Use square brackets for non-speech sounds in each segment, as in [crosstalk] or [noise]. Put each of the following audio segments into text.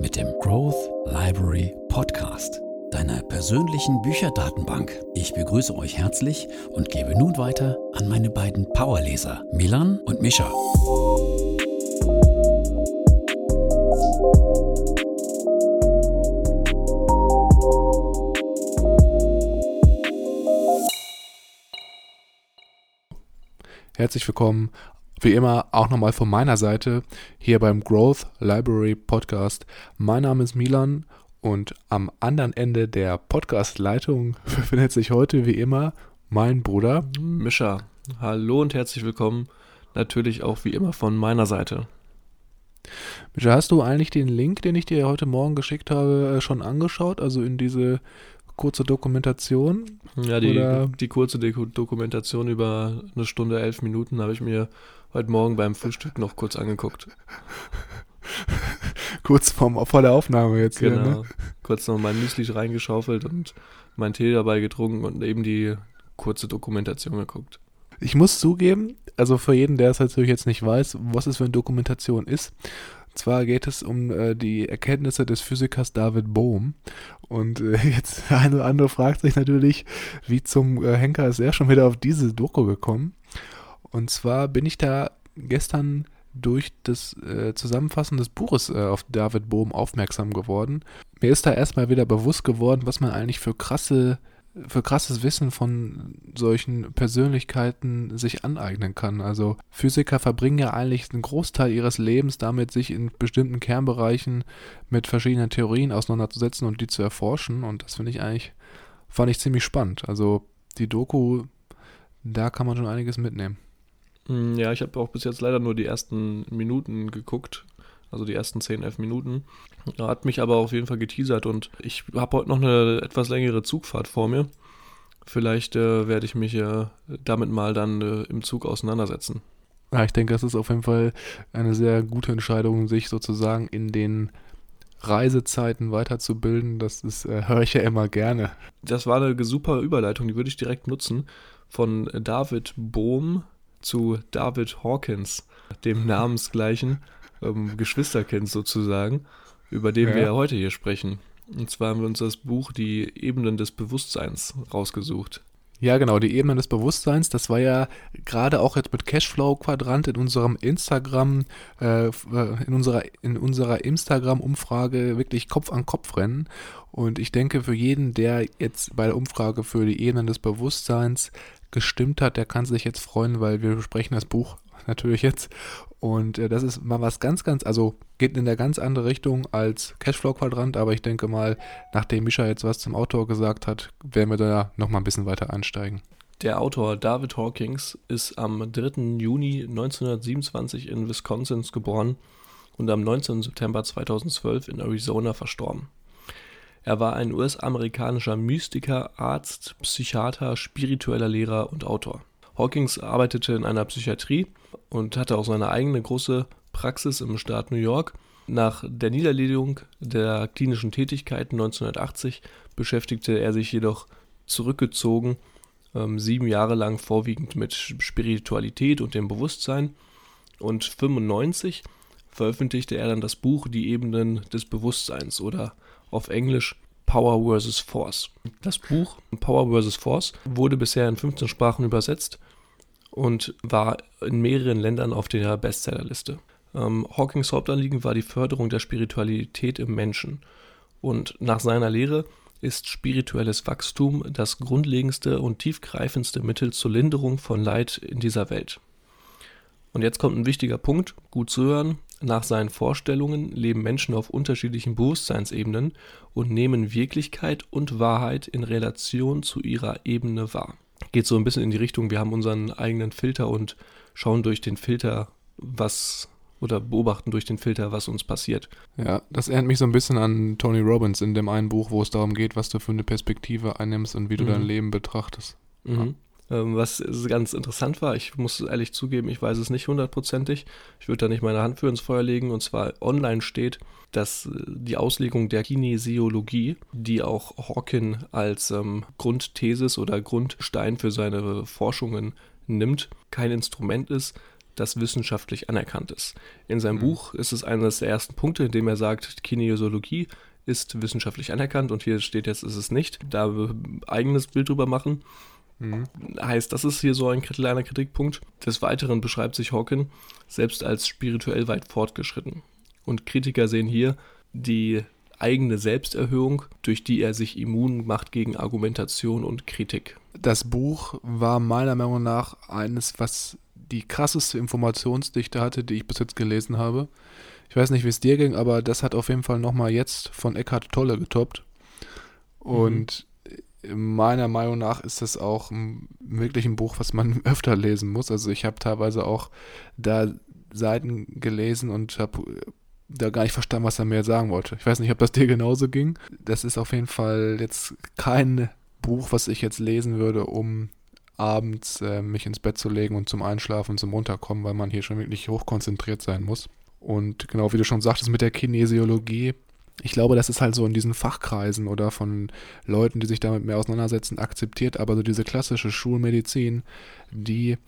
mit dem Growth Library Podcast, deiner persönlichen Bücherdatenbank. Ich begrüße euch herzlich und gebe nun weiter an meine beiden Powerleser, Milan und Mischa. Herzlich willkommen wie immer auch nochmal von meiner Seite hier beim Growth Library Podcast. Mein Name ist Milan und am anderen Ende der Podcast-Leitung [laughs] befindet sich heute wie immer mein Bruder Mischa. Hallo und herzlich willkommen. Natürlich auch wie immer von meiner Seite. Mischa, hast du eigentlich den Link, den ich dir heute Morgen geschickt habe, äh, schon angeschaut? Also in diese kurze Dokumentation? Ja, die, die kurze Dokumentation über eine Stunde, elf Minuten habe ich mir heute Morgen beim Frühstück noch kurz angeguckt. kurz vorm, vor der Aufnahme jetzt genau. hier, ne? Kurz noch mein Müsli reingeschaufelt und meinen Tee dabei getrunken und eben die kurze Dokumentation geguckt. Ich muss zugeben, also für jeden, der es natürlich jetzt nicht weiß, was es für eine Dokumentation ist. zwar geht es um äh, die Erkenntnisse des Physikers David Bohm. Und äh, [laughs] jetzt der eine oder andere fragt sich natürlich, wie zum äh, Henker ist er schon wieder auf diese Doku gekommen. Und zwar bin ich da gestern durch das äh, Zusammenfassen des Buches äh, auf David Bohm aufmerksam geworden. Mir ist da erstmal wieder bewusst geworden, was man eigentlich für krasse für krasses Wissen von solchen Persönlichkeiten sich aneignen kann. Also Physiker verbringen ja eigentlich einen Großteil ihres Lebens damit, sich in bestimmten Kernbereichen mit verschiedenen Theorien auseinanderzusetzen und die zu erforschen. Und das finde ich eigentlich, fand ich ziemlich spannend. Also die Doku, da kann man schon einiges mitnehmen. Mm, ja, ich habe auch bis jetzt leider nur die ersten Minuten geguckt, also die ersten 10, 11 Minuten. Hat mich aber auf jeden Fall geteasert und ich habe heute noch eine etwas längere Zugfahrt vor mir. Vielleicht äh, werde ich mich äh, damit mal dann äh, im Zug auseinandersetzen. Ja, ich denke, das ist auf jeden Fall eine sehr gute Entscheidung, sich sozusagen in den Reisezeiten weiterzubilden. Das ist, äh, höre ich ja immer gerne. Das war eine super Überleitung, die würde ich direkt nutzen. Von David Bohm, zu David Hawkins, dem namensgleichen ähm, Geschwisterkind sozusagen, über den ja. wir heute hier sprechen. Und zwar haben wir uns das Buch Die Ebenen des Bewusstseins rausgesucht. Ja, genau, die Ebenen des Bewusstseins, das war ja gerade auch jetzt mit Cashflow-Quadrant in unserem Instagram, äh, in unserer, in unserer Instagram-Umfrage wirklich Kopf an Kopf rennen. Und ich denke, für jeden, der jetzt bei der Umfrage für die Ebenen des Bewusstseins gestimmt hat, der kann sich jetzt freuen, weil wir besprechen das Buch [laughs] natürlich jetzt. Und äh, das ist mal was ganz, ganz, also geht in eine ganz andere Richtung als Cashflow-Quadrant, aber ich denke mal, nachdem Mischa jetzt was zum Autor gesagt hat, werden wir da nochmal ein bisschen weiter einsteigen. Der Autor David Hawkins ist am 3. Juni 1927 in Wisconsin geboren und am 19. September 2012 in Arizona verstorben. Er war ein US-amerikanischer Mystiker, Arzt, Psychiater, spiritueller Lehrer und Autor. Hawkins arbeitete in einer Psychiatrie und hatte auch seine eigene große Praxis im Staat New York. Nach der Niederlegung der klinischen Tätigkeiten 1980 beschäftigte er sich jedoch zurückgezogen ähm, sieben Jahre lang vorwiegend mit Spiritualität und dem Bewusstsein. Und 1995 veröffentlichte er dann das Buch Die Ebenen des Bewusstseins oder auf Englisch Power vs. Force. Das Buch Power vs. Force wurde bisher in 15 Sprachen übersetzt und war in mehreren Ländern auf der Bestsellerliste. Ähm, Hawkings Hauptanliegen war die Förderung der Spiritualität im Menschen. Und nach seiner Lehre ist spirituelles Wachstum das grundlegendste und tiefgreifendste Mittel zur Linderung von Leid in dieser Welt. Und jetzt kommt ein wichtiger Punkt, gut zu hören. Nach seinen Vorstellungen leben Menschen auf unterschiedlichen Bewusstseinsebenen und nehmen Wirklichkeit und Wahrheit in Relation zu ihrer Ebene wahr. Geht so ein bisschen in die Richtung, wir haben unseren eigenen Filter und schauen durch den Filter, was oder beobachten durch den Filter, was uns passiert. Ja, das erinnert mich so ein bisschen an Tony Robbins in dem einen Buch, wo es darum geht, was du für eine Perspektive einnimmst und wie du Mhm. dein Leben betrachtest. Mhm. Ähm, was ganz interessant war, ich muss ehrlich zugeben, ich weiß es nicht hundertprozentig. Ich würde da nicht meine Hand für ins Feuer legen. Und zwar online steht, dass äh, die Auslegung der Kinesiologie, die auch Hawking als ähm, Grundthesis oder Grundstein für seine Forschungen nimmt, kein Instrument ist, das wissenschaftlich anerkannt ist. In seinem Mhm. Buch ist es eines der ersten Punkte, in dem er sagt, Kinesiologie ist wissenschaftlich anerkannt und hier steht jetzt, ist es nicht. Da wir ein eigenes Bild drüber machen. Mhm. Heißt, das ist hier so ein kleiner Kritikpunkt. Des Weiteren beschreibt sich Hawking selbst als spirituell weit fortgeschritten. Und Kritiker sehen hier die eigene Selbsterhöhung, durch die er sich immun macht gegen Argumentation und Kritik. Das Buch war meiner Meinung nach eines, was die krasseste Informationsdichte hatte, die ich bis jetzt gelesen habe. Ich weiß nicht, wie es dir ging, aber das hat auf jeden Fall nochmal jetzt von Eckhart Tolle getoppt. Und meiner Meinung nach ist das auch wirklich ein Buch, was man [laughs] öfter lesen muss. Also ich habe teilweise auch da Seiten gelesen und habe da gar nicht verstanden, was er mir sagen wollte. Ich weiß nicht, ob das dir genauso ging. Das ist auf jeden Fall jetzt kein Buch, was ich jetzt lesen würde, um abends äh, mich ins Bett zu legen und zum Einschlafen und zum Runterkommen, weil man hier schon wirklich hochkonzentriert sein muss. Und genau wie du schon sagtest mit der Kinesiologie, ich glaube, das ist halt so in diesen Fachkreisen oder von Leuten, die sich damit mehr auseinandersetzen, akzeptiert, aber so diese klassische Schulmedizin, die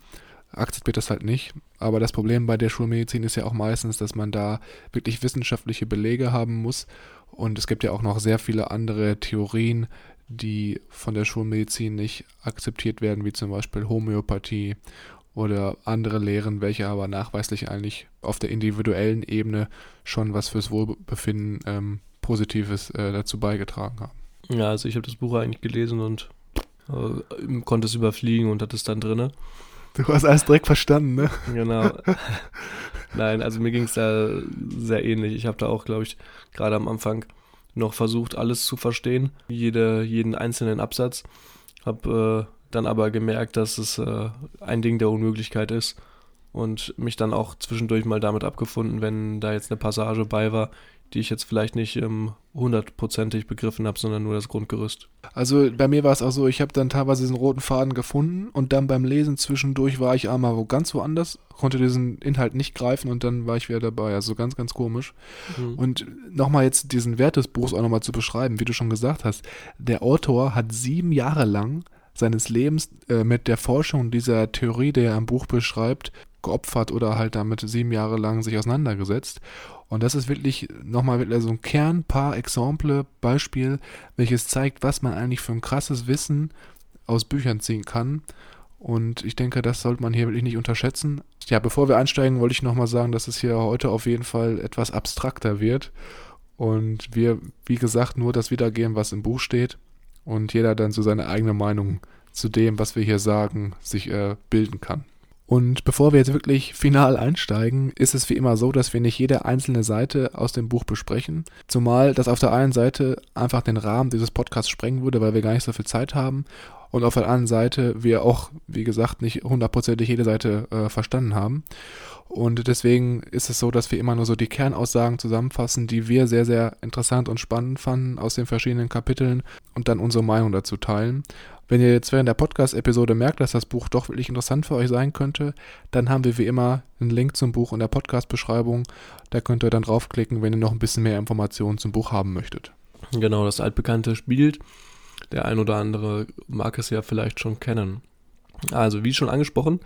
akzeptiert das halt nicht. Aber das Problem bei der Schulmedizin ist ja auch meistens, dass man da wirklich wissenschaftliche Belege haben muss. Und es gibt ja auch noch sehr viele andere Theorien, die von der Schulmedizin nicht akzeptiert werden, wie zum Beispiel Homöopathie oder andere Lehren, welche aber nachweislich eigentlich auf der individuellen Ebene schon was fürs Wohlbefinden ähm, Positives äh, dazu beigetragen haben. Ja, also ich habe das Buch eigentlich gelesen und äh, konnte es überfliegen und hatte es dann drinne. Du hast alles direkt verstanden, ne? Genau. [laughs] Nein, also mir ging es da sehr ähnlich. Ich habe da auch, glaube ich, gerade am Anfang noch versucht, alles zu verstehen, jede, jeden einzelnen Absatz. Habe äh, dann aber gemerkt, dass es äh, ein Ding der Unmöglichkeit ist und mich dann auch zwischendurch mal damit abgefunden, wenn da jetzt eine Passage bei war, die ich jetzt vielleicht nicht ähm, hundertprozentig begriffen habe, sondern nur das Grundgerüst. Also bei mir war es auch so, ich habe dann teilweise diesen roten Faden gefunden und dann beim Lesen zwischendurch war ich einmal wo ganz woanders, konnte diesen Inhalt nicht greifen und dann war ich wieder dabei. Also ganz, ganz komisch. Mhm. Und nochmal jetzt diesen Wert des Buchs auch nochmal zu beschreiben, wie du schon gesagt hast. Der Autor hat sieben Jahre lang seines Lebens äh, mit der Forschung dieser Theorie, die er im Buch beschreibt, geopfert oder halt damit sieben Jahre lang sich auseinandergesetzt. Und das ist wirklich nochmal so ein Kern, paar Exemple, Beispiel, welches zeigt, was man eigentlich für ein krasses Wissen aus Büchern ziehen kann. Und ich denke, das sollte man hier wirklich nicht unterschätzen. Ja, bevor wir einsteigen, wollte ich nochmal sagen, dass es hier heute auf jeden Fall etwas abstrakter wird. Und wir, wie gesagt, nur das wiedergeben, was im Buch steht. Und jeder dann so seine eigene Meinung zu dem, was wir hier sagen, sich äh, bilden kann. Und bevor wir jetzt wirklich final einsteigen, ist es wie immer so, dass wir nicht jede einzelne Seite aus dem Buch besprechen. Zumal das auf der einen Seite einfach den Rahmen dieses Podcasts sprengen würde, weil wir gar nicht so viel Zeit haben. Und auf der anderen Seite wir auch, wie gesagt, nicht hundertprozentig jede Seite äh, verstanden haben. Und deswegen ist es so, dass wir immer nur so die Kernaussagen zusammenfassen, die wir sehr, sehr interessant und spannend fanden aus den verschiedenen Kapiteln und dann unsere Meinung dazu teilen. Wenn ihr jetzt während der Podcast-Episode merkt, dass das Buch doch wirklich interessant für euch sein könnte, dann haben wir wie immer einen Link zum Buch in der Podcast-Beschreibung. Da könnt ihr dann draufklicken, wenn ihr noch ein bisschen mehr Informationen zum Buch haben möchtet. Genau, das altbekannte Spiel. Der ein oder andere mag es ja vielleicht schon kennen. Also, wie schon angesprochen,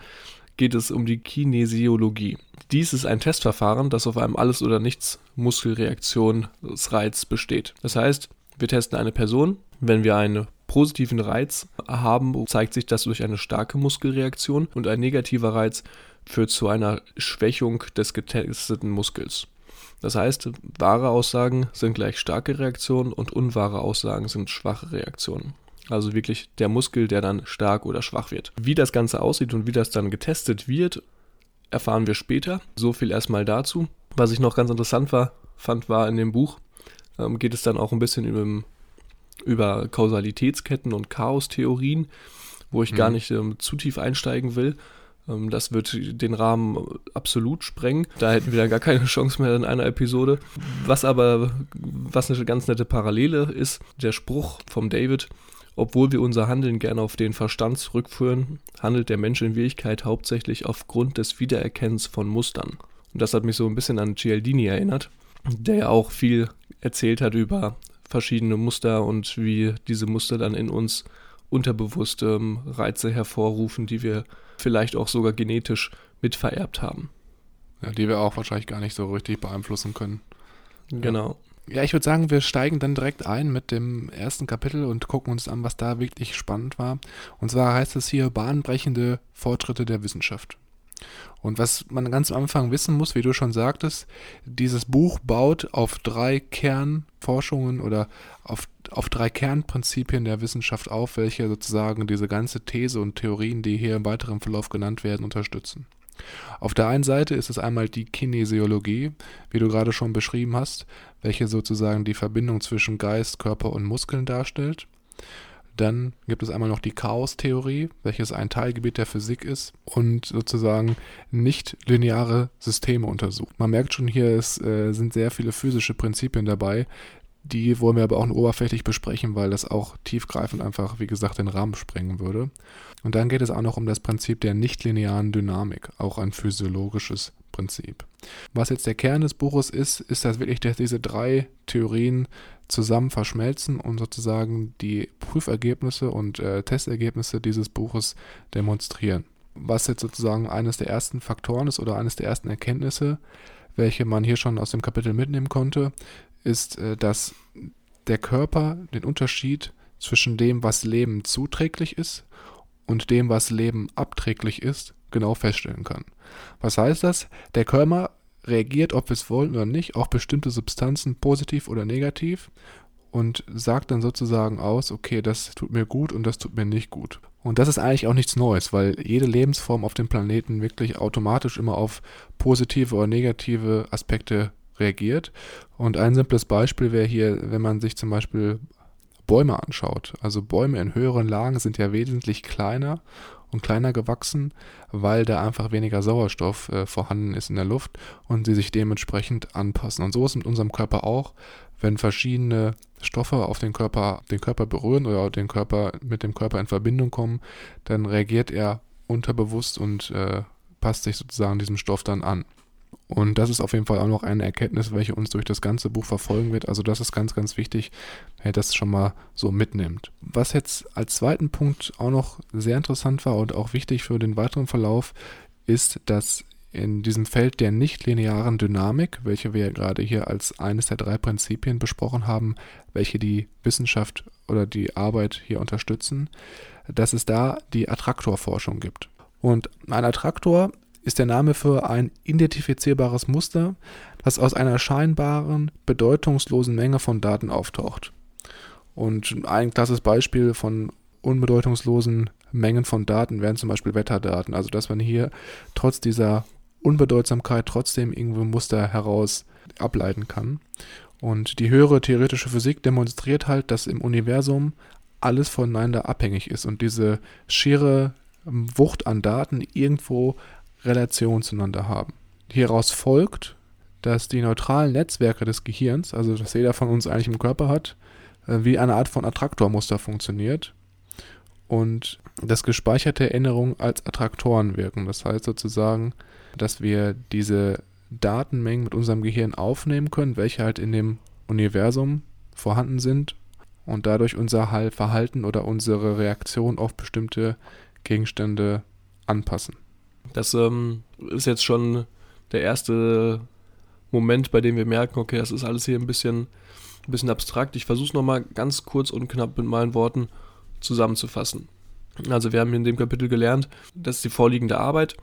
geht es um die Kinesiologie. Dies ist ein Testverfahren, das auf einem Alles- oder Nichts-Muskelreaktionsreiz besteht. Das heißt, wir testen eine Person. Wenn wir einen positiven Reiz haben, zeigt sich das durch eine starke Muskelreaktion und ein negativer Reiz führt zu einer Schwächung des getesteten Muskels. Das heißt, wahre Aussagen sind gleich starke Reaktionen und unwahre Aussagen sind schwache Reaktionen. Also wirklich der Muskel, der dann stark oder schwach wird. Wie das Ganze aussieht und wie das dann getestet wird, erfahren wir später. So viel erstmal dazu. Was ich noch ganz interessant war, fand, war in dem Buch, ähm, geht es dann auch ein bisschen über, über Kausalitätsketten und Chaostheorien, wo ich Mhm. gar nicht ähm, zu tief einsteigen will. Ähm, das wird den Rahmen absolut sprengen. Da hätten wir dann gar keine Chance mehr in einer Episode. Was aber, was eine ganz nette Parallele ist, der Spruch vom David, obwohl wir unser Handeln gerne auf den Verstand zurückführen, handelt der Mensch in Wirklichkeit hauptsächlich aufgrund des Wiedererkennens von Mustern. Und das hat mich so ein bisschen an Cialdini erinnert, der ja auch viel erzählt hat über verschiedene Muster und wie diese Muster dann in uns unterbewusst ähm, Reize hervorrufen, die wir vielleicht auch sogar genetisch mitvererbt haben. Ja, die wir auch wahrscheinlich gar nicht so richtig beeinflussen können. Genau. Ja, ich würde sagen, wir steigen dann direkt ein mit dem ersten Kapitel und gucken uns an, was da wirklich spannend war. Und zwar heißt es hier bahnbrechende Fortschritte der Wissenschaft. Und was man ganz am Anfang wissen muss, wie du schon sagtest, dieses Buch baut auf drei Kernforschungen oder auf, auf drei Kernprinzipien der Wissenschaft auf, welche sozusagen diese ganze These und Theorien, die hier im weiteren Verlauf genannt werden, unterstützen. Auf der einen Seite ist es einmal die Kinesiologie, wie du gerade schon beschrieben hast, welche sozusagen die Verbindung zwischen Geist, Körper und Muskeln darstellt. Dann gibt es einmal noch die Chaostheorie, welches ein Teilgebiet der Physik ist und sozusagen nicht lineare Systeme untersucht. Man merkt schon, hier es, äh, sind sehr viele physische Prinzipien dabei. Die wollen wir aber auch nur oberflächlich besprechen, weil das auch tiefgreifend einfach, wie gesagt, den Rahmen sprengen würde. Und dann geht es auch noch um das Prinzip der nichtlinearen Dynamik, auch ein physiologisches Prinzip. Was jetzt der Kern des Buches ist, ist, dass wirklich diese drei Theorien zusammen verschmelzen und sozusagen die Prüfergebnisse und äh, Testergebnisse dieses Buches demonstrieren. Was jetzt sozusagen eines der ersten Faktoren ist oder eines der ersten Erkenntnisse, welche man hier schon aus dem Kapitel mitnehmen konnte, ist, äh, dass der Körper den Unterschied zwischen dem, was Leben zuträglich ist und dem, was Leben abträglich ist, genau feststellen kann. Was heißt das? Der Körper reagiert, ob wir es wollen oder nicht, auf bestimmte Substanzen positiv oder negativ und sagt dann sozusagen aus, okay, das tut mir gut und das tut mir nicht gut. Und das ist eigentlich auch nichts Neues, weil jede Lebensform auf dem Planeten wirklich automatisch immer auf positive oder negative Aspekte reagiert. Und ein simples Beispiel wäre hier, wenn man sich zum Beispiel Bäume anschaut. Also Bäume in höheren Lagen sind ja wesentlich kleiner und kleiner gewachsen, weil da einfach weniger Sauerstoff äh, vorhanden ist in der Luft und sie sich dementsprechend anpassen. Und so ist es mit unserem Körper auch, wenn verschiedene Stoffe auf den Körper, den Körper berühren oder den Körper mit dem Körper in Verbindung kommen, dann reagiert er unterbewusst und äh, passt sich sozusagen diesem Stoff dann an. Und das ist auf jeden Fall auch noch eine Erkenntnis, welche uns durch das ganze Buch verfolgen wird. Also das ist ganz, ganz wichtig, wer das schon mal so mitnimmt. Was jetzt als zweiten Punkt auch noch sehr interessant war und auch wichtig für den weiteren Verlauf, ist, dass in diesem Feld der nichtlinearen Dynamik, welche wir ja gerade hier als eines der drei Prinzipien besprochen haben, welche die Wissenschaft oder die Arbeit hier unterstützen, dass es da die Attraktorforschung gibt. Und ein Attraktor ist der Name für ein identifizierbares Muster, das aus einer scheinbaren, bedeutungslosen Menge von Daten auftaucht. Und ein klasses Beispiel von unbedeutungslosen Mengen von Daten wären zum Beispiel Wetterdaten. Also dass man hier trotz dieser Unbedeutsamkeit trotzdem irgendwo Muster heraus ableiten kann. Und die höhere theoretische Physik demonstriert halt, dass im Universum alles voneinander abhängig ist und diese schiere Wucht an Daten irgendwo Relation zueinander haben. Hieraus folgt, dass die neutralen Netzwerke des Gehirns, also das jeder von uns eigentlich im Körper hat, äh, wie eine Art von Attraktormuster funktioniert und dass gespeicherte Erinnerungen als Attraktoren wirken. Das heißt sozusagen, dass wir diese Datenmengen mit unserem Gehirn aufnehmen können, welche halt in dem Universum vorhanden sind und dadurch unser Verhalten oder unsere Reaktion auf bestimmte Gegenstände anpassen. Das ähm, ist jetzt schon der erste Moment, bei dem wir merken, okay, das ist alles hier ein bisschen, ein bisschen abstrakt. Ich versuche es nochmal ganz kurz und knapp mit meinen Worten zusammenzufassen. Also wir haben in dem Kapitel gelernt, dass die vorliegende Arbeit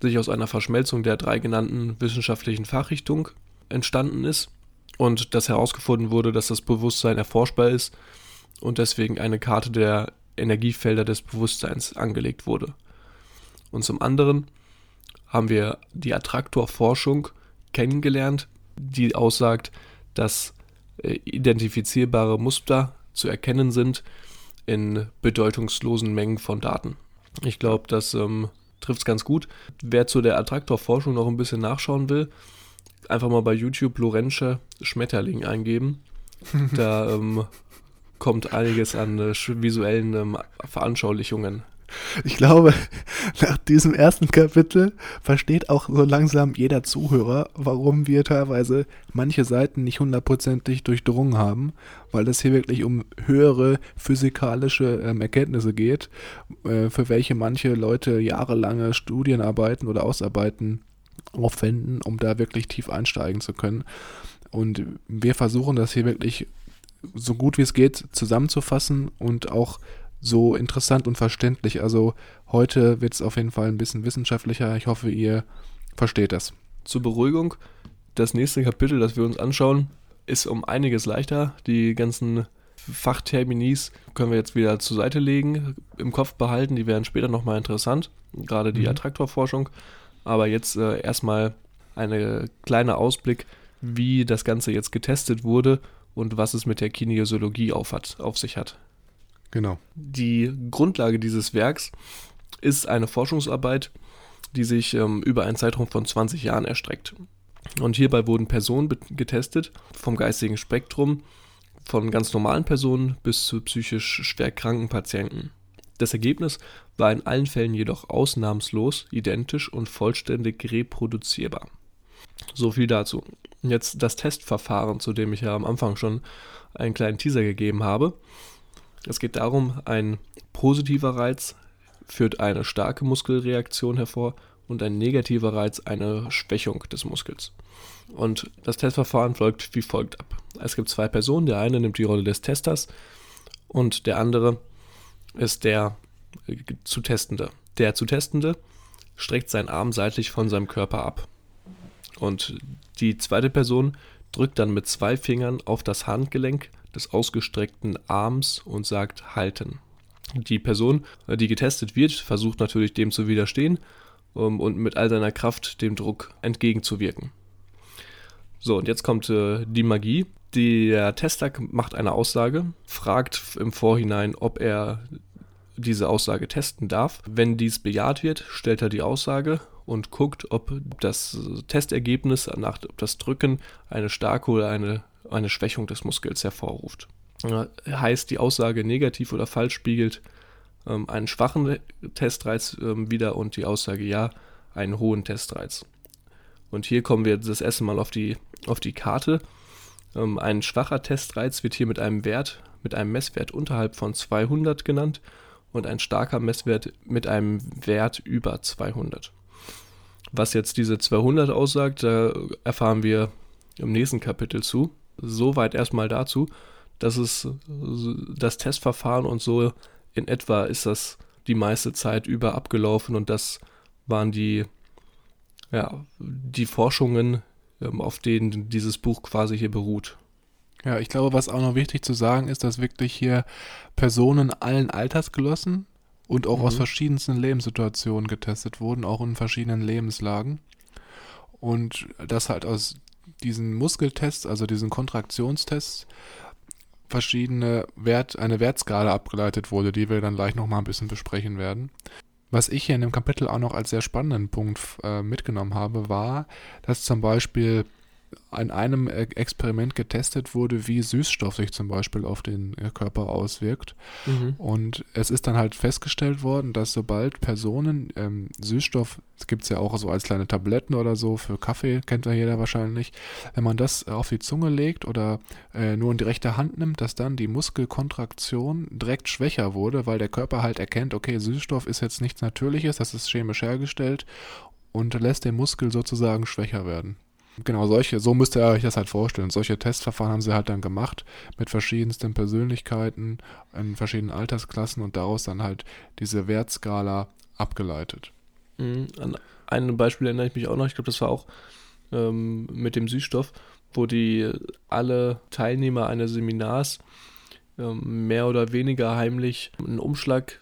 sich aus einer Verschmelzung der drei genannten wissenschaftlichen Fachrichtungen entstanden ist und dass herausgefunden wurde, dass das Bewusstsein erforschbar ist und deswegen eine Karte der Energiefelder des Bewusstseins angelegt wurde. Und zum anderen haben wir die Attraktorforschung kennengelernt, die aussagt, dass äh, identifizierbare Muster zu erkennen sind in bedeutungslosen Mengen von Daten. Ich glaube, das ähm, trifft es ganz gut. Wer zu der Attraktorforschung noch ein bisschen nachschauen will, einfach mal bei YouTube Lorenzsche Schmetterling eingeben. Da [laughs] ähm, kommt einiges an äh, visuellen ähm, Veranschaulichungen. Ich glaube, nach diesem ersten Kapitel versteht auch so langsam jeder Zuhörer, warum wir teilweise manche Seiten nicht hundertprozentig durchdrungen haben, weil es hier wirklich um höhere physikalische ähm, Erkenntnisse geht, äh, für welche manche Leute jahrelange Studienarbeiten oder Ausarbeiten aufwenden, um da wirklich tief einsteigen zu können. Und wir versuchen das hier wirklich so gut wie es geht zusammenzufassen und auch so interessant und verständlich. Also heute wird es auf jeden Fall ein bisschen wissenschaftlicher. Ich hoffe, ihr versteht das. Zur Beruhigung, das nächste Kapitel, das wir uns anschauen, ist um einiges leichter. Die ganzen Fachterminis können wir jetzt wieder zur Seite legen, im Kopf behalten. Die werden später nochmal interessant, gerade die mhm. Attraktorforschung. Aber jetzt äh, erstmal ein kleiner Ausblick, wie das Ganze jetzt getestet wurde und was es mit der Kinesiologie auf, hat, auf sich hat. Genau. Die Grundlage dieses Werks ist eine Forschungsarbeit, die sich ähm, über einen Zeitraum von 20 Jahren erstreckt. Und hierbei wurden Personen getestet, vom geistigen Spektrum, von ganz normalen Personen bis zu psychisch schwer kranken Patienten. Das Ergebnis war in allen Fällen jedoch ausnahmslos identisch und vollständig reproduzierbar. So viel dazu. Jetzt das Testverfahren, zu dem ich ja am Anfang schon einen kleinen Teaser gegeben habe. Es geht darum, ein positiver Reiz führt eine starke Muskelreaktion hervor und ein negativer Reiz eine Schwächung des Muskels. Und das Testverfahren folgt wie folgt ab. Es gibt zwei Personen, der eine nimmt die Rolle des Testers und der andere ist der zu Testende. Der zu Testende streckt seinen Arm seitlich von seinem Körper ab. Und die zweite Person drückt dann mit zwei Fingern auf das Handgelenk des ausgestreckten Arms und sagt halten. Die Person, äh, die getestet wird, versucht natürlich dem zu widerstehen ähm, und mit all seiner Kraft dem Druck entgegenzuwirken. So, und jetzt kommt äh, die Magie. Der Tester macht eine Aussage, fragt im Vorhinein, ob er diese Aussage testen darf. Wenn dies bejaht wird, stellt er die Aussage und guckt, ob das Testergebnis nach das Drücken eine starke oder eine eine Schwächung des Muskels hervorruft. Heißt, die Aussage negativ oder falsch spiegelt ähm, einen schwachen Testreiz ähm, wieder und die Aussage ja einen hohen Testreiz. Und hier kommen wir das erste Mal auf die, auf die Karte. Ähm, ein schwacher Testreiz wird hier mit einem Wert, mit einem Messwert unterhalb von 200 genannt und ein starker Messwert mit einem Wert über 200. Was jetzt diese 200 aussagt, da erfahren wir im nächsten Kapitel zu soweit erstmal dazu, dass es das Testverfahren und so in etwa ist das die meiste Zeit über abgelaufen und das waren die, ja, die Forschungen, ähm, auf denen dieses Buch quasi hier beruht. Ja, ich glaube, was auch noch wichtig zu sagen ist, dass wirklich hier Personen allen Alters genossen und auch mhm. aus verschiedensten Lebenssituationen getestet wurden, auch in verschiedenen Lebenslagen. Und das halt aus diesen Muskeltests, also diesen Kontraktionstests, verschiedene Wert, eine Wertskala abgeleitet wurde, die wir dann gleich nochmal ein bisschen besprechen werden. Was ich hier in dem Kapitel auch noch als sehr spannenden Punkt äh, mitgenommen habe, war, dass zum Beispiel an einem Experiment getestet wurde, wie Süßstoff sich zum Beispiel auf den äh, Körper auswirkt. Mhm. Und es ist dann halt festgestellt worden, dass sobald Personen ähm, Süßstoff, es gibt es ja auch so als kleine Tabletten oder so, für Kaffee kennt ja jeder wahrscheinlich, wenn man das auf die Zunge legt oder äh, nur in die rechte Hand nimmt, dass dann die Muskelkontraktion direkt schwächer wurde, weil der Körper halt erkennt, okay, Süßstoff ist jetzt nichts Natürliches, das ist chemisch hergestellt und lässt den Muskel sozusagen schwächer werden. Genau, solche, so müsst ihr euch das halt vorstellen. Solche Testverfahren haben sie halt dann gemacht mit verschiedensten Persönlichkeiten in verschiedenen Altersklassen und daraus dann halt diese Wertskala abgeleitet. Mhm. An ein Beispiel erinnere ich mich auch noch, ich glaube, das war auch ähm, mit dem Süßstoff, wo die alle Teilnehmer eines Seminars ähm, mehr oder weniger heimlich einen Umschlag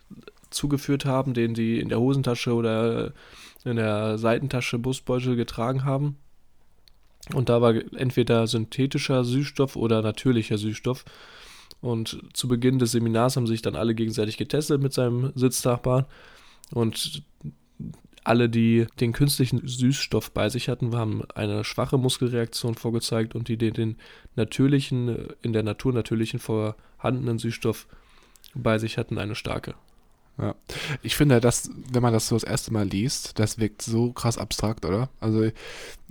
zugeführt haben, den sie in der Hosentasche oder in der Seitentasche Busbeutel getragen haben und da war entweder synthetischer Süßstoff oder natürlicher Süßstoff. Und zu Beginn des Seminars haben sich dann alle gegenseitig getestet mit seinem Sitznachbarn. Und Alle, die den künstlichen Süßstoff bei sich hatten, haben eine schwache Muskelreaktion vorgezeigt und die, die den natürlichen, in der Natur natürlichen vorhandenen Süßstoff bei sich hatten, eine starke. Ja. Ich finde, dass, wenn man das so das erste Mal liest, das wirkt so krass abstrakt, oder? Also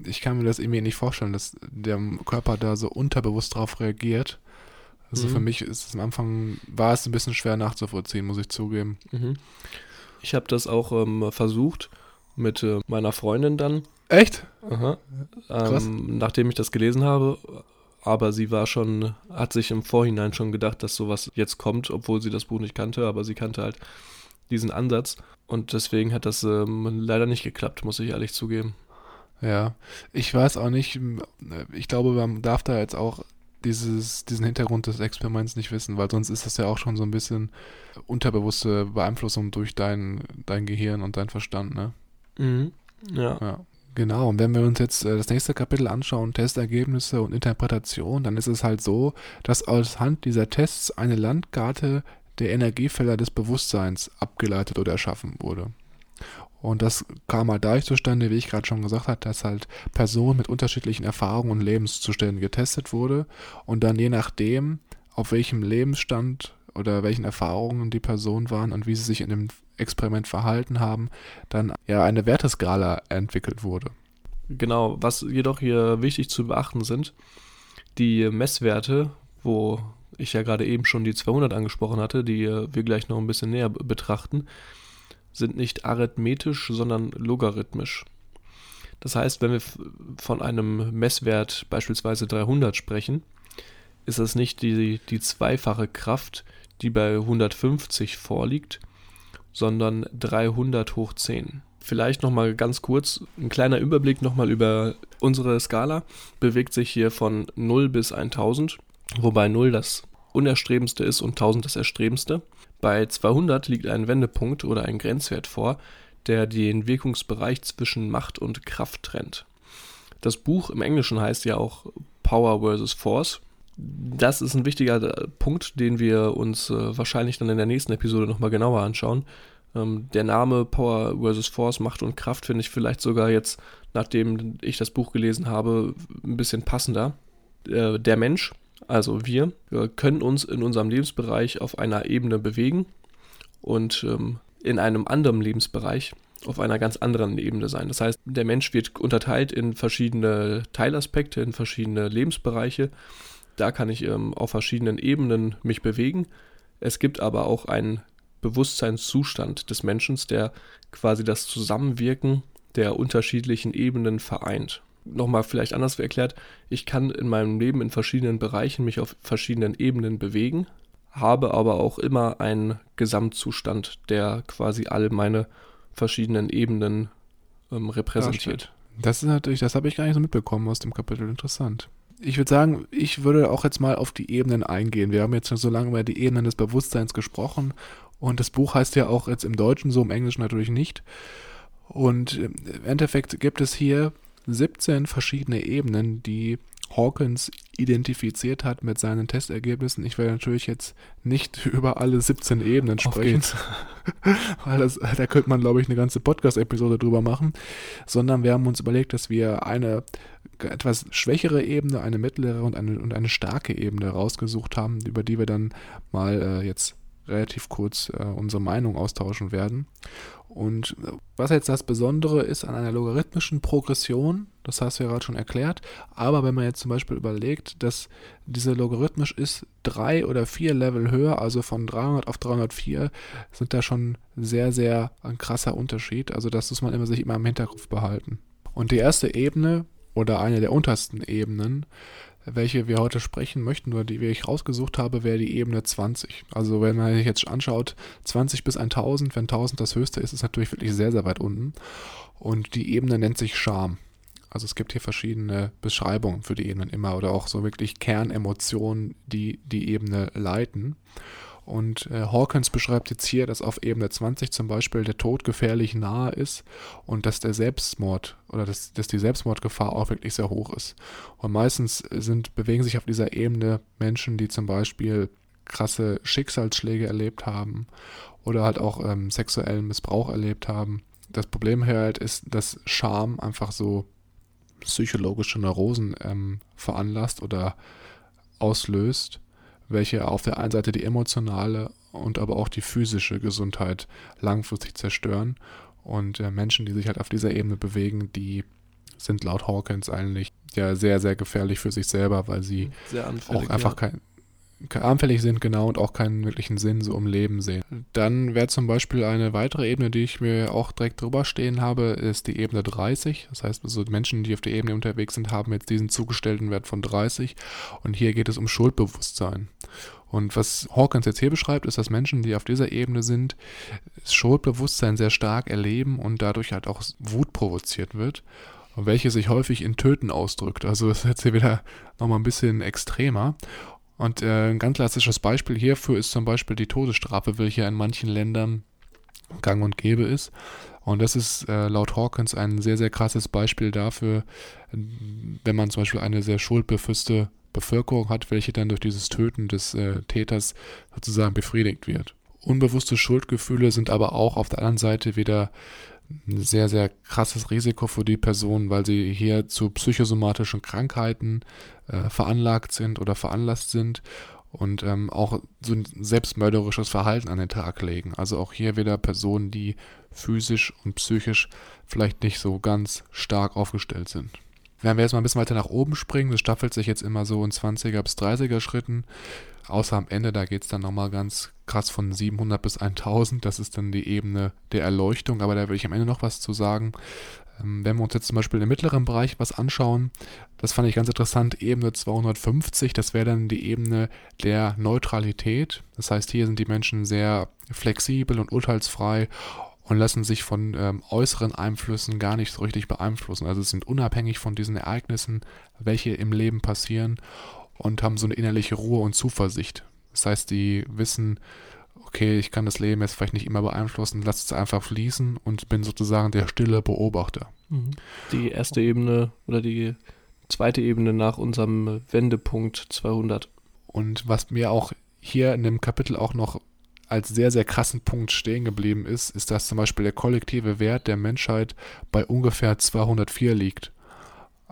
ich kann mir das irgendwie nicht vorstellen, dass der Körper da so unterbewusst drauf reagiert. Also mhm. für mich ist es am Anfang, war es ein bisschen schwer nachzuvollziehen, muss ich zugeben. Mhm. Ich habe das auch ähm, versucht mit äh, meiner Freundin dann. Echt? Aha. Ähm, nachdem ich das gelesen habe, aber sie war schon, hat sich im Vorhinein schon gedacht, dass sowas jetzt kommt, obwohl sie das Buch nicht kannte, aber sie kannte halt diesen Ansatz und deswegen hat das ähm, leider nicht geklappt, muss ich ehrlich zugeben. Ja, ich weiß auch nicht, ich glaube, man darf da jetzt auch dieses, diesen Hintergrund des Experiments nicht wissen, weil sonst ist das ja auch schon so ein bisschen unterbewusste Beeinflussung durch dein, dein Gehirn und dein Verstand, ne? Mhm. Ja. ja. Genau, und wenn wir uns jetzt äh, das nächste Kapitel anschauen, Testergebnisse und Interpretation, dann ist es halt so, dass aus Hand dieser Tests eine Landkarte der Energiefelder des Bewusstseins abgeleitet oder erschaffen wurde. Und das kam halt dadurch zustande, wie ich gerade schon gesagt habe, dass halt Personen mit unterschiedlichen Erfahrungen und Lebenszuständen getestet wurde und dann je nachdem, auf welchem Lebensstand oder welchen Erfahrungen die Personen waren und wie sie sich in dem Experiment verhalten haben, dann ja eine Werteskala entwickelt wurde. Genau, was jedoch hier wichtig zu beachten sind, die Messwerte, wo ich ja gerade eben schon die 200 angesprochen hatte, die wir gleich noch ein bisschen näher betrachten, sind nicht arithmetisch, sondern logarithmisch. Das heißt, wenn wir von einem Messwert beispielsweise 300 sprechen, ist das nicht die, die zweifache Kraft, die bei 150 vorliegt, sondern 300 hoch 10. Vielleicht nochmal ganz kurz, ein kleiner Überblick nochmal über unsere Skala. Bewegt sich hier von 0 bis 1000, wobei 0 das unerstrebendste ist und 1000 das erstrebendste. Bei 200 liegt ein Wendepunkt oder ein Grenzwert vor, der den Wirkungsbereich zwischen Macht und Kraft trennt. Das Buch im Englischen heißt ja auch Power vs. Force. Das ist ein wichtiger äh, Punkt, den wir uns äh, wahrscheinlich dann in der nächsten Episode nochmal genauer anschauen. Ähm, der Name Power vs. Force, Macht und Kraft finde ich vielleicht sogar jetzt, nachdem ich das Buch gelesen habe, ein bisschen passender. Äh, der Mensch also wir, wir können uns in unserem Lebensbereich auf einer Ebene bewegen und ähm, in einem anderen Lebensbereich auf einer ganz anderen Ebene sein. Das heißt, der Mensch wird unterteilt in verschiedene Teilaspekte, in verschiedene Lebensbereiche. Da kann ich ähm, auf verschiedenen Ebenen mich bewegen. Es gibt aber auch einen Bewusstseinszustand des Menschen, der quasi das Zusammenwirken der unterschiedlichen Ebenen vereint nochmal vielleicht anders erklärt, ich kann in meinem Leben in verschiedenen Bereichen mich auf verschiedenen Ebenen bewegen, habe aber auch immer einen Gesamtzustand, der quasi alle meine verschiedenen Ebenen ähm, repräsentiert. Das ist natürlich, das habe ich gar nicht so mitbekommen aus dem Kapitel. Interessant. Ich würde sagen, ich würde auch jetzt mal auf die Ebenen eingehen. Wir haben jetzt schon so lange über die Ebenen des Bewusstseins gesprochen und das Buch heißt ja auch jetzt im Deutschen so, im Englischen natürlich nicht. Und im Endeffekt gibt es hier 17 verschiedene Ebenen, die Hawkins identifiziert hat mit seinen Testergebnissen. Ich werde natürlich jetzt nicht [laughs] über alle 17 Ebenen sprechen, [laughs] weil das, da könnte man, glaube ich, eine ganze Podcast-Episode drüber machen, sondern wir haben uns überlegt, dass wir eine etwas schwächere Ebene, eine mittlere und eine, und eine starke Ebene rausgesucht haben, über die wir dann mal äh, jetzt relativ kurz äh, unsere Meinung austauschen werden. Und was jetzt das Besondere ist an einer logarithmischen Progression, das hast du ja gerade schon erklärt, aber wenn man jetzt zum Beispiel überlegt, dass diese logarithmisch ist drei oder vier Level höher, also von 300 auf 304, sind da schon sehr, sehr ein krasser Unterschied. Also das muss man immer sich immer im Hinterkopf behalten. Und die erste Ebene oder eine der untersten Ebenen welche wir heute sprechen möchten oder die ich rausgesucht habe, wäre die Ebene 20. Also wenn man sich jetzt anschaut, 20 bis 1000, wenn 1000 das höchste ist, ist natürlich wirklich sehr, sehr weit unten. Und die Ebene nennt sich Scham. Also es gibt hier verschiedene Beschreibungen für die Ebenen immer oder auch so wirklich Kernemotionen, die die Ebene leiten. Und äh, Hawkins beschreibt jetzt hier, dass auf Ebene 20 zum Beispiel der Tod gefährlich nahe ist und dass der Selbstmord oder dass, dass die Selbstmordgefahr auch wirklich sehr hoch ist. Und meistens sind, bewegen sich auf dieser Ebene Menschen, die zum Beispiel krasse Schicksalsschläge erlebt haben oder halt auch ähm, sexuellen Missbrauch erlebt haben das Problem hier halt ist, dass Scham einfach so psychologische Neurosen ähm, veranlasst oder auslöst, welche auf der einen Seite die emotionale und aber auch die physische Gesundheit langfristig zerstören. Und äh, Menschen, die sich halt auf dieser Ebene bewegen, die sind laut Hawkins eigentlich ja sehr, sehr gefährlich für sich selber, weil sie auch einfach ja. kein, anfällig sind, genau, und auch keinen wirklichen Sinn so im Leben sehen. Dann wäre zum Beispiel eine weitere Ebene, die ich mir auch direkt drüber stehen habe, ist die Ebene 30. Das heißt, also Menschen, die auf der Ebene unterwegs sind, haben jetzt diesen zugestellten Wert von 30. Und hier geht es um Schuldbewusstsein. Und was Hawkins jetzt hier beschreibt, ist, dass Menschen, die auf dieser Ebene sind, Schuldbewusstsein sehr stark erleben und dadurch halt auch Wut provoziert wird welche sich häufig in Töten ausdrückt. Also das ist jetzt hier wieder nochmal ein bisschen extremer. Und äh, ein ganz klassisches Beispiel hierfür ist zum Beispiel die Todesstrafe, welche in manchen Ländern gang und gäbe ist. Und das ist äh, laut Hawkins ein sehr, sehr krasses Beispiel dafür, wenn man zum Beispiel eine sehr schuldbefusste Bevölkerung hat, welche dann durch dieses Töten des äh, Täters sozusagen befriedigt wird. Unbewusste Schuldgefühle sind aber auch auf der anderen Seite wieder ein sehr, sehr krasses Risiko für die Person, weil sie hier zu psychosomatischen Krankheiten äh, veranlagt sind oder veranlasst sind und ähm, auch so ein selbstmörderisches Verhalten an den Tag legen. Also auch hier wieder Personen, die physisch und psychisch vielleicht nicht so ganz stark aufgestellt sind. Wenn wir jetzt mal ein bisschen weiter nach oben springen, das staffelt sich jetzt immer so in 20er bis 30er Schritten, Außer am Ende, da geht es dann nochmal ganz krass von 700 bis 1000. Das ist dann die Ebene der Erleuchtung, aber da will ich am Ende noch was zu sagen. Ähm, wenn wir uns jetzt zum Beispiel im mittleren Bereich was anschauen, das fand ich ganz interessant, Ebene 250, das wäre dann die Ebene der Neutralität. Das heißt, hier sind die Menschen sehr flexibel und urteilsfrei und lassen sich von ähm, äußeren Einflüssen gar nicht so richtig beeinflussen. Also sind unabhängig von diesen Ereignissen, welche im Leben passieren und haben so eine innerliche Ruhe und Zuversicht. Das heißt, die wissen, okay, ich kann das Leben jetzt vielleicht nicht immer beeinflussen, lass es einfach fließen und bin sozusagen der stille Beobachter. Mhm. Die erste Ebene oder die zweite Ebene nach unserem Wendepunkt 200. Und was mir auch hier in dem Kapitel auch noch als sehr, sehr krassen Punkt stehen geblieben ist, ist, dass zum Beispiel der kollektive Wert der Menschheit bei ungefähr 204 liegt.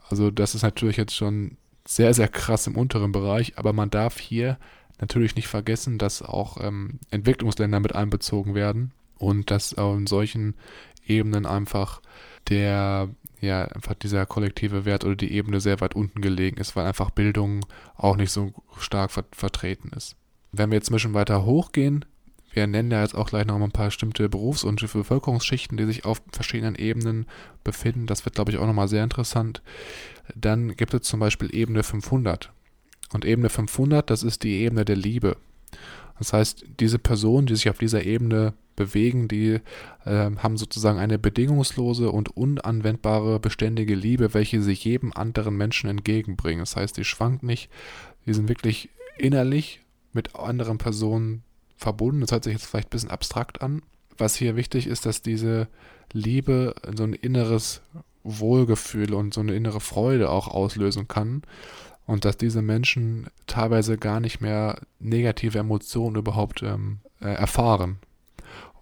Also das ist natürlich jetzt schon sehr, sehr krass im unteren Bereich, aber man darf hier natürlich nicht vergessen, dass auch ähm, Entwicklungsländer mit einbezogen werden und dass in solchen Ebenen einfach der, ja, einfach dieser kollektive Wert oder die Ebene sehr weit unten gelegen ist, weil einfach Bildung auch nicht so stark ver vertreten ist. Wenn wir jetzt ein bisschen weiter hochgehen, wir nennen ja jetzt auch gleich noch ein paar bestimmte Berufs- und Bevölkerungsschichten, die sich auf verschiedenen Ebenen befinden. Das wird, glaube ich, auch nochmal sehr interessant. Dann gibt es zum Beispiel Ebene 500. Und Ebene 500, das ist die Ebene der Liebe. Das heißt, diese Personen, die sich auf dieser Ebene bewegen, die äh, haben sozusagen eine bedingungslose und unanwendbare beständige Liebe, welche sie jedem anderen Menschen entgegenbringen. Das heißt, die schwankt nicht, die sind wirklich innerlich mit anderen Personen verbunden. Das hört sich jetzt vielleicht ein bisschen abstrakt an. Was hier wichtig ist, dass diese Liebe so ein inneres Wohlgefühl und so eine innere Freude auch auslösen kann und dass diese Menschen teilweise gar nicht mehr negative Emotionen überhaupt ähm, äh, erfahren.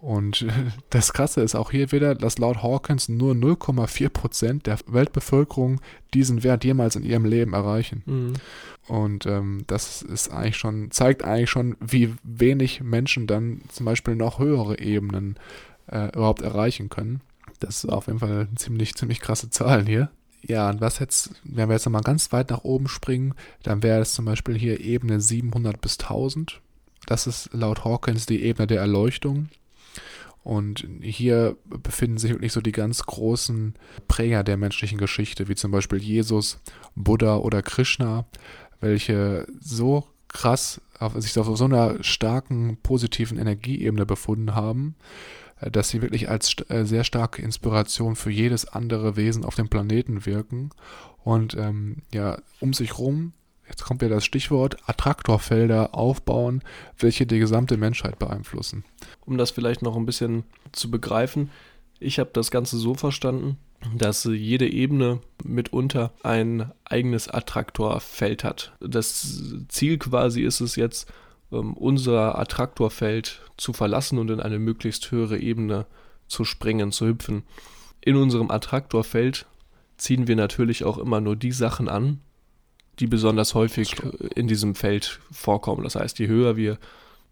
Und [laughs] das Krasse ist auch hier wieder, dass laut Hawkins nur 0,4% der Weltbevölkerung diesen Wert jemals in ihrem Leben erreichen. Mhm. Und ähm, das ist eigentlich schon, zeigt eigentlich schon, wie wenig Menschen dann zum Beispiel noch höhere Ebenen äh, überhaupt erreichen können. Das ist auf jeden Fall ziemlich, ziemlich krasse Zahlen hier. Ja, und was jetzt, wenn wir jetzt nochmal ganz weit nach oben springen, dann wäre es zum Beispiel hier Ebene 700 bis 1000. Das ist laut Hawkins die Ebene der Erleuchtung. Und hier befinden sich wirklich so die ganz großen Präger der menschlichen Geschichte, wie zum Beispiel Jesus, Buddha oder Krishna, welche so krass auf, sich auf so einer starken positiven Energieebene befunden haben, dass sie wirklich als äh, sehr starke Inspiration für jedes andere Wesen auf dem Planeten wirken und ähm, ja um sich rum jetzt kommt ja das Stichwort, Attraktorfelder aufbauen, welche die gesamte Menschheit beeinflussen. Um das vielleicht noch ein bisschen zu begreifen, ich habe das Ganze so verstanden, dass jede Ebene mitunter ein eigenes Attraktorfeld hat. Das Ziel quasi ist es jetzt, ähm, unser Attraktorfeld zu verlassen und in eine möglichst höhere Ebene zu springen, zu hüpfen. In unserem Attraktorfeld ziehen wir natürlich auch immer nur die Sachen an, die besonders häufig in diesem Feld vorkommen. Das heißt, je höher wir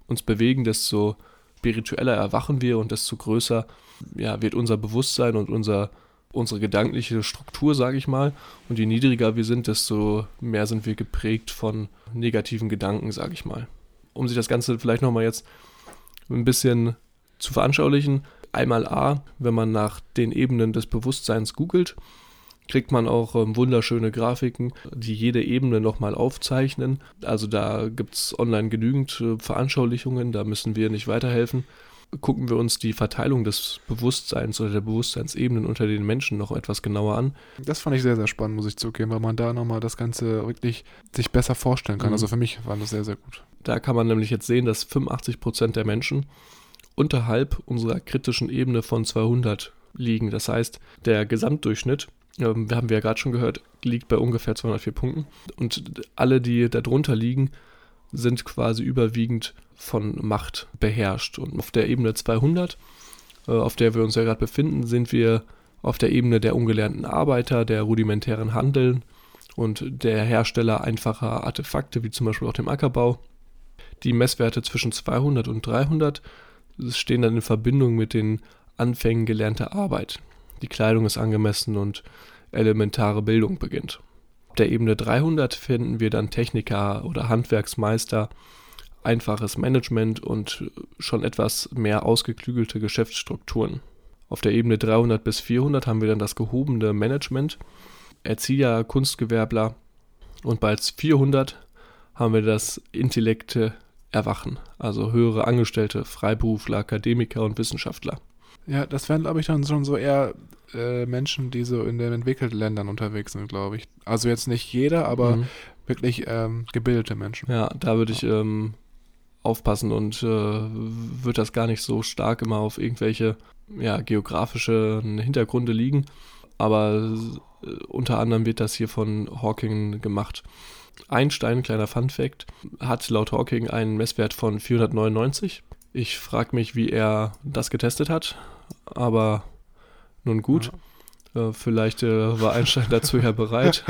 uns bewegen, desto spiritueller erwachen wir und desto größer ja, wird unser Bewusstsein und unser, unsere gedankliche Struktur, sage ich mal. Und je niedriger wir sind, desto mehr sind wir geprägt von negativen Gedanken, sage ich mal. Um sich das Ganze vielleicht nochmal jetzt ein bisschen zu veranschaulichen, einmal A, wenn man nach den Ebenen des Bewusstseins googelt, kriegt man auch ähm, wunderschöne Grafiken, die jede Ebene nochmal aufzeichnen. Also da gibt es online genügend äh, Veranschaulichungen, da müssen wir nicht weiterhelfen. Gucken wir uns die Verteilung des Bewusstseins oder der Bewusstseinsebenen unter den Menschen noch etwas genauer an. Das fand ich sehr, sehr spannend, muss ich zugeben, weil man da nochmal das Ganze wirklich sich besser vorstellen kann. Mhm. Also für mich war das sehr, sehr gut. Da kann man nämlich jetzt sehen, dass 85 Prozent der Menschen unterhalb unserer kritischen Ebene von 200 liegen. Das heißt, der Gesamtdurchschnitt ähm, haben wir ja gerade schon gehört, liegt bei ungefähr 204 Punkten. Und alle, die darunter liegen, sind quasi überwiegend von Macht beherrscht. Und auf der Ebene 200, äh, auf der wir uns ja gerade befinden, sind wir auf der Ebene der ungelernten Arbeiter, der rudimentären Handeln und der Hersteller einfacher Artefakte, wie zum Beispiel auch dem Ackerbau. Die Messwerte zwischen 200 und 300 stehen dann in Verbindung mit den Anfängen gelernter Arbeit die Kleidung ist angemessen und elementare Bildung beginnt. Der Ebene 300 finden wir dann Techniker oder Handwerksmeister, einfaches Management und schon etwas mehr ausgeklügelte Geschäftsstrukturen. Auf der Ebene 300 bis 400 haben wir dann das gehobene Management, Erzieher, Kunstgewerbler und bei 400 haben wir das Intellekte Erwachen, also höhere Angestellte, Freiberufler, Akademiker und Wissenschaftler. Ja, das wären, glaube ich, dann schon so eher äh, Menschen, die so in den entwickelten Ländern unterwegs sind, glaube ich. Also jetzt nicht jeder, aber mhm. wirklich ähm, gebildete Menschen. Ja, da würde ich ähm, aufpassen und äh, würde das gar nicht so stark immer auf irgendwelche ja, geografischen Hintergründe liegen. Aber äh, unter anderem wird das hier von Hawking gemacht. Einstein, kleiner Fun Fact, hat laut Hawking einen Messwert von 499. Ich frage mich, wie er das getestet hat aber nun gut. Ja. Äh, vielleicht äh, war Einstein dazu ja bereit.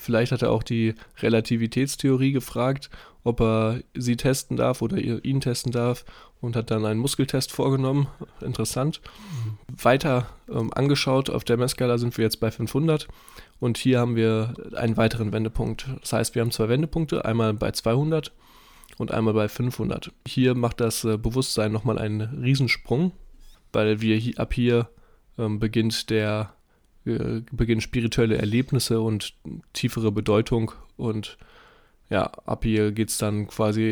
vielleicht hat er auch die Relativitätstheorie gefragt, ob er sie testen darf oder ihn testen darf und hat dann einen Muskeltest vorgenommen. Interessant. Mhm. Weiter ähm, angeschaut, auf der Messskala sind wir jetzt bei 500 und hier haben wir einen weiteren Wendepunkt. Das heißt, wir haben zwei Wendepunkte, einmal bei 200 und einmal bei 500. Hier macht das äh, Bewusstsein nochmal einen Riesensprung, weil wir hier, ab hier ähm, beginnt der äh, beginnen spirituelle Erlebnisse und tiefere Bedeutung und ja, ab hier geht es dann quasi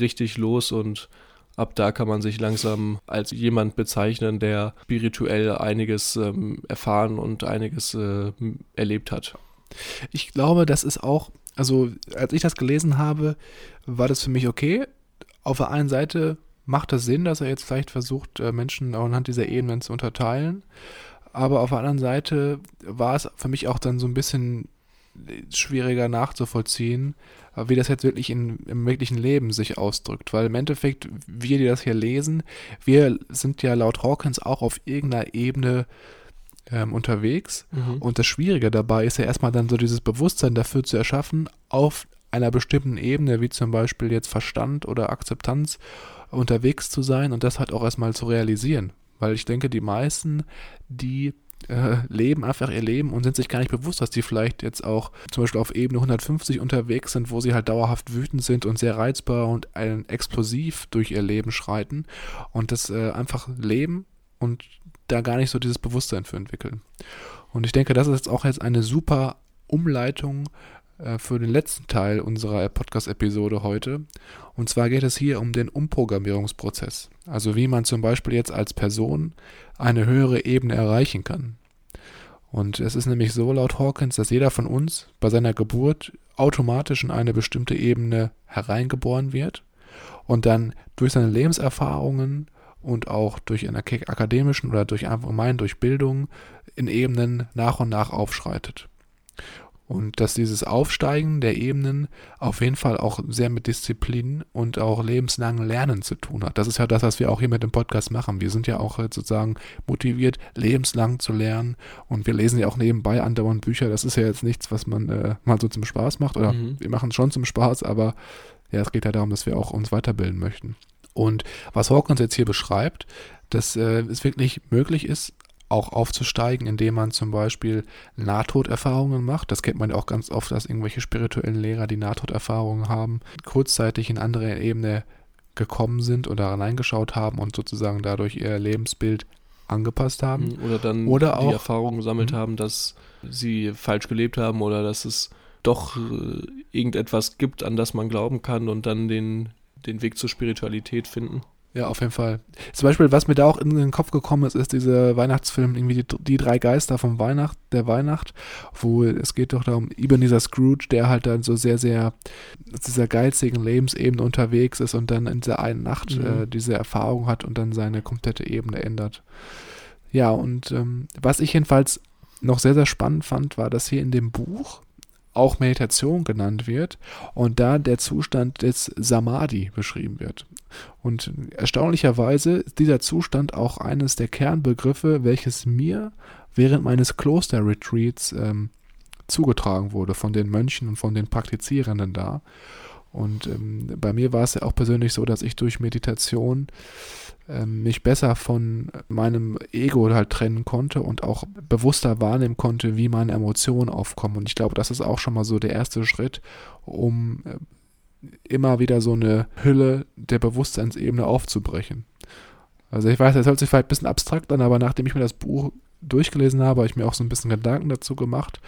richtig los und ab da kann man sich langsam als jemand bezeichnen, der spirituell einiges ähm, erfahren und einiges äh, erlebt hat. Ich glaube, das ist auch also als ich das gelesen habe, war das für mich okay. Auf der einen Seite macht das Sinn, dass er jetzt vielleicht versucht, äh, Menschen anhand dieser Ebenen zu unterteilen. Aber auf der anderen Seite war es für mich auch dann so ein bisschen schwieriger nachzuvollziehen, wie das jetzt wirklich in, im wirklichen Leben sich ausdrückt. Weil im Endeffekt, wir, die das hier lesen, wir sind ja laut Hawkins auch auf irgendeiner Ebene ähm, unterwegs. Mhm. Und das Schwierige dabei ist ja erstmal dann so dieses Bewusstsein dafür zu erschaffen, auf einer bestimmten Ebene, wie zum Beispiel jetzt Verstand oder Akzeptanz, unterwegs zu sein und das halt auch erstmal zu realisieren. Weil ich denke, die meisten, die äh, leben einfach ihr Leben und sind sich gar nicht bewusst, dass die vielleicht jetzt auch zum Beispiel auf Ebene 150 unterwegs sind, wo sie halt dauerhaft wütend sind und sehr reizbar und ein explosiv durch ihr Leben schreiten und das äh, einfach leben und da gar nicht so dieses Bewusstsein für entwickeln. Und ich denke, das ist jetzt auch jetzt eine super Umleitung äh, für den letzten Teil unserer Podcast-Episode heute. Und zwar geht es hier um den Umprogrammierungsprozess. Also wie man zum Beispiel jetzt als Person eine höhere Ebene erreichen kann. Und es ist nämlich so laut Hawkins, dass jeder von uns bei seiner Geburt automatisch in eine bestimmte Ebene hereingeboren wird und dann durch seine Lebenserfahrungen und auch durch einen akademischen oder durch allgemein durch Bildung in Ebenen nach und nach aufschreitet. Und dass dieses Aufsteigen der Ebenen auf jeden Fall auch sehr mit Disziplin und auch lebenslangen Lernen zu tun hat. Das ist ja das, was wir auch hier mit dem Podcast machen. Wir sind ja auch sozusagen motiviert, lebenslang zu lernen. Und wir lesen ja auch nebenbei andauernd Bücher. Das ist ja jetzt nichts, was man äh, mal so zum Spaß macht. Oder mhm. wir machen es schon zum Spaß, aber ja, es geht ja darum, dass wir auch uns weiterbilden möchten. Und was Hawkins jetzt hier beschreibt, dass äh, es wirklich möglich ist, auch aufzusteigen, indem man zum Beispiel Nahtoderfahrungen macht. Das kennt man ja auch ganz oft, dass irgendwelche spirituellen Lehrer, die Nahtoderfahrungen haben, kurzzeitig in andere Ebene gekommen sind oder reingeschaut haben und sozusagen dadurch ihr Lebensbild angepasst haben. Mhm, oder dann oder die Erfahrung gesammelt mhm. haben, dass sie falsch gelebt haben oder dass es doch äh, irgendetwas gibt, an das man glauben kann und dann den, den Weg zur Spiritualität finden. Ja, auf jeden Fall. Zum Beispiel, was mir da auch in den Kopf gekommen ist, ist dieser Weihnachtsfilm, irgendwie die, die drei Geister vom Weihnacht, der Weihnacht, wo es geht doch darum, Ebenezer Scrooge, der halt dann so sehr, sehr dieser geizigen Lebensebene unterwegs ist und dann in dieser einen Nacht mhm. äh, diese Erfahrung hat und dann seine komplette Ebene ändert. Ja, und ähm, was ich jedenfalls noch sehr, sehr spannend fand, war, dass hier in dem Buch auch Meditation genannt wird und da der Zustand des Samadhi beschrieben wird. Und erstaunlicherweise ist dieser Zustand auch eines der Kernbegriffe, welches mir während meines Kloster-Retreats ähm, zugetragen wurde von den Mönchen und von den Praktizierenden da. Und ähm, bei mir war es ja auch persönlich so, dass ich durch Meditation ähm, mich besser von meinem Ego halt trennen konnte und auch bewusster wahrnehmen konnte, wie meine Emotionen aufkommen. Und ich glaube, das ist auch schon mal so der erste Schritt, um äh, immer wieder so eine Hülle der Bewusstseinsebene aufzubrechen. Also ich weiß, das hört sich vielleicht ein bisschen abstrakt an, aber nachdem ich mir das Buch durchgelesen habe, habe ich mir auch so ein bisschen Gedanken dazu gemacht.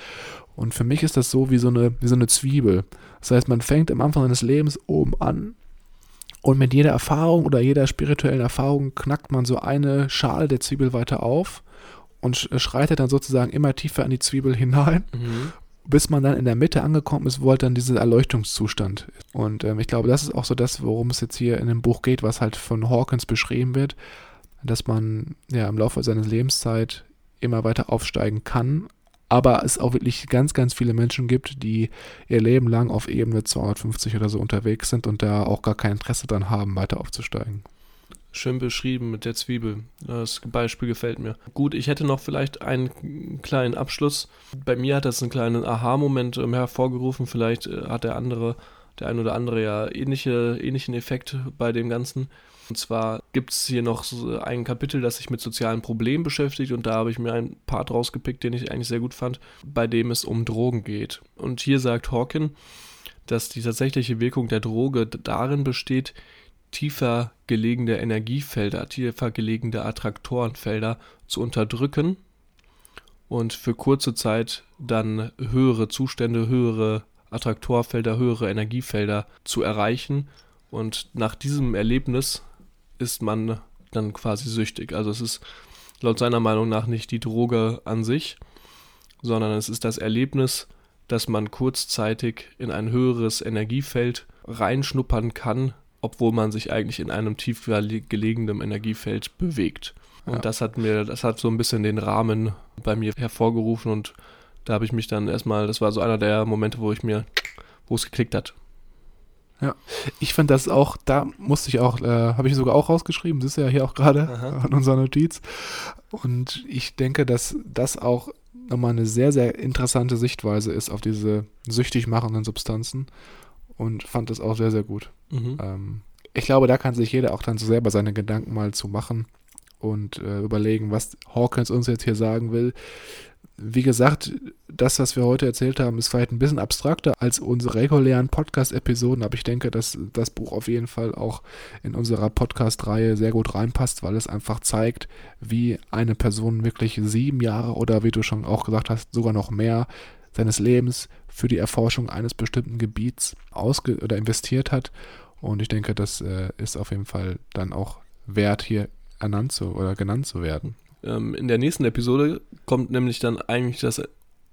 Und für mich ist das so wie so eine, wie so eine Zwiebel. Das heißt, man fängt am Anfang seines Lebens oben an und mit jeder Erfahrung oder jeder spirituellen Erfahrung knackt man so eine Schale der Zwiebel weiter auf und schreitet dann sozusagen immer tiefer in die Zwiebel hinein, mhm. bis man dann in der Mitte angekommen ist, wo halt dann dieser Erleuchtungszustand ist. Und ähm, ich glaube, das ist auch so das, worum es jetzt hier in dem Buch geht, was halt von Hawkins beschrieben wird, dass man ja im Laufe seiner Lebenszeit immer weiter aufsteigen kann, aber es auch wirklich ganz, ganz viele Menschen gibt, die ihr Leben lang auf Ebene 250 oder so unterwegs sind und da auch gar kein Interesse dran haben, weiter aufzusteigen. Schön beschrieben mit der Zwiebel. Das Beispiel gefällt mir. Gut, ich hätte noch vielleicht einen kleinen Abschluss. Bei mir hat das einen kleinen Aha-Moment ähm, hervorgerufen. Vielleicht äh, hat der andere, der ein oder andere ja ähnliche, ähnlichen Effekt bei dem Ganzen. Und zwar gibt es hier noch ein Kapitel, das sich mit sozialen Problemen beschäftigt und da habe ich mir einen Part rausgepickt, den ich eigentlich sehr gut fand, bei dem es um Drogen geht. Und hier sagt Hawken, dass die tatsächliche Wirkung der Droge darin besteht, tiefer gelegene Energiefelder, tiefer gelegene Attraktorenfelder zu unterdrücken und für kurze Zeit dann höhere Zustände, höhere Attraktorfelder, höhere Energiefelder zu erreichen. Und nach diesem Erlebnis ist man dann quasi süchtig. Also es ist laut seiner Meinung nach nicht die Droge an sich, sondern es ist das Erlebnis, dass man kurzzeitig in ein höheres Energiefeld reinschnuppern kann, obwohl man sich eigentlich in einem tief gelegenen Energiefeld bewegt. Und ja. das hat mir, das hat so ein bisschen den Rahmen bei mir hervorgerufen und da habe ich mich dann erstmal, das war so einer der Momente, wo ich mir, wo es geklickt hat. Ja, ich fand das auch, da musste ich auch, äh, habe ich sogar auch rausgeschrieben, das ist ja hier auch gerade [laughs] an unserer Notiz. Und ich denke, dass das auch nochmal eine sehr, sehr interessante Sichtweise ist auf diese süchtig machenden Substanzen und fand das auch sehr, sehr gut. Mhm. Ähm, ich glaube, da kann sich jeder auch dann so selber seine Gedanken mal zu machen und äh, überlegen, was Hawkins uns jetzt hier sagen will wie gesagt, das, was wir heute erzählt haben, ist vielleicht ein bisschen abstrakter als unsere regulären Podcast-Episoden, aber ich denke, dass das Buch auf jeden Fall auch in unserer Podcast-Reihe sehr gut reinpasst, weil es einfach zeigt, wie eine Person wirklich sieben Jahre oder wie du schon auch gesagt hast, sogar noch mehr seines Lebens für die Erforschung eines bestimmten Gebiets ausge oder investiert hat. Und ich denke, das äh, ist auf jeden Fall dann auch wert, hier ernannt zu oder genannt zu werden. Ähm, in der nächsten Episode kommt nämlich dann eigentlich das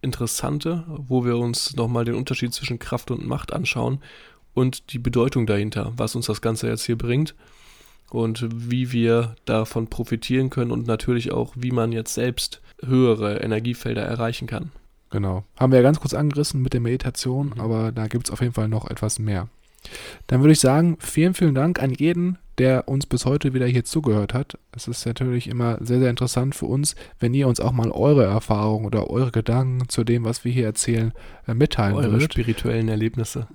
Interessante, wo wir uns nochmal den Unterschied zwischen Kraft und Macht anschauen und die Bedeutung dahinter, was uns das Ganze jetzt hier bringt und wie wir davon profitieren können und natürlich auch, wie man jetzt selbst höhere Energiefelder erreichen kann. Genau. Haben wir ja ganz kurz angerissen mit der Meditation, Mhm. aber da gibt es auf jeden Fall noch etwas mehr. Dann würde ich sagen, vielen, vielen Dank an jeden, der uns bis heute wieder hier zugehört hat. Es ist natürlich immer sehr, sehr interessant für uns, wenn ihr uns auch mal eure Erfahrungen oder eure Gedanken zu dem, was wir hier erzählen, äh, mitteilen Eure würdet. spirituellen Erlebnisse.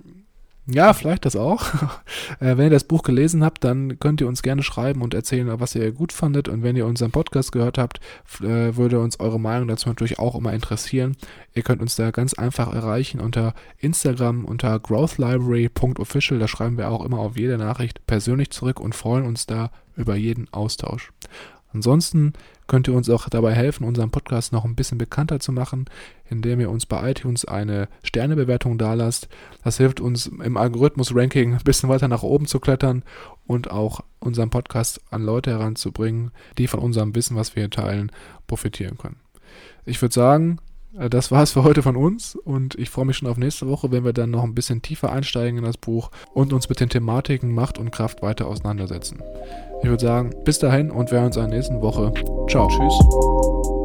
Ja, vielleicht das auch. [laughs] äh, wenn ihr das Buch gelesen habt, dann könnt ihr uns gerne schreiben und erzählen, was ihr gut fandet. Und wenn ihr unseren Podcast gehört habt, äh, würde uns eure Meinung dazu natürlich auch immer interessieren. Ihr könnt uns da ganz einfach erreichen unter Instagram unter growthlibrary.official. Da schreiben wir auch immer auf jede Nachricht persönlich zurück und freuen uns da über jeden Austausch. Ansonsten könnt ihr uns auch dabei helfen, unseren Podcast noch ein bisschen bekannter zu machen, indem ihr uns bei iTunes eine Sternebewertung dalasst. Das hilft uns im Algorithmus-Ranking ein bisschen weiter nach oben zu klettern und auch unseren Podcast an Leute heranzubringen, die von unserem Wissen, was wir hier teilen, profitieren können. Ich würde sagen, äh, das war es für heute von uns und ich freue mich schon auf nächste Woche, wenn wir dann noch ein bisschen tiefer einsteigen in das Buch und uns mit den Thematiken Macht und Kraft weiter auseinandersetzen. Ich würde sagen, bis dahin und wir hören uns in der nächsten Woche. Ciao. Tschüss.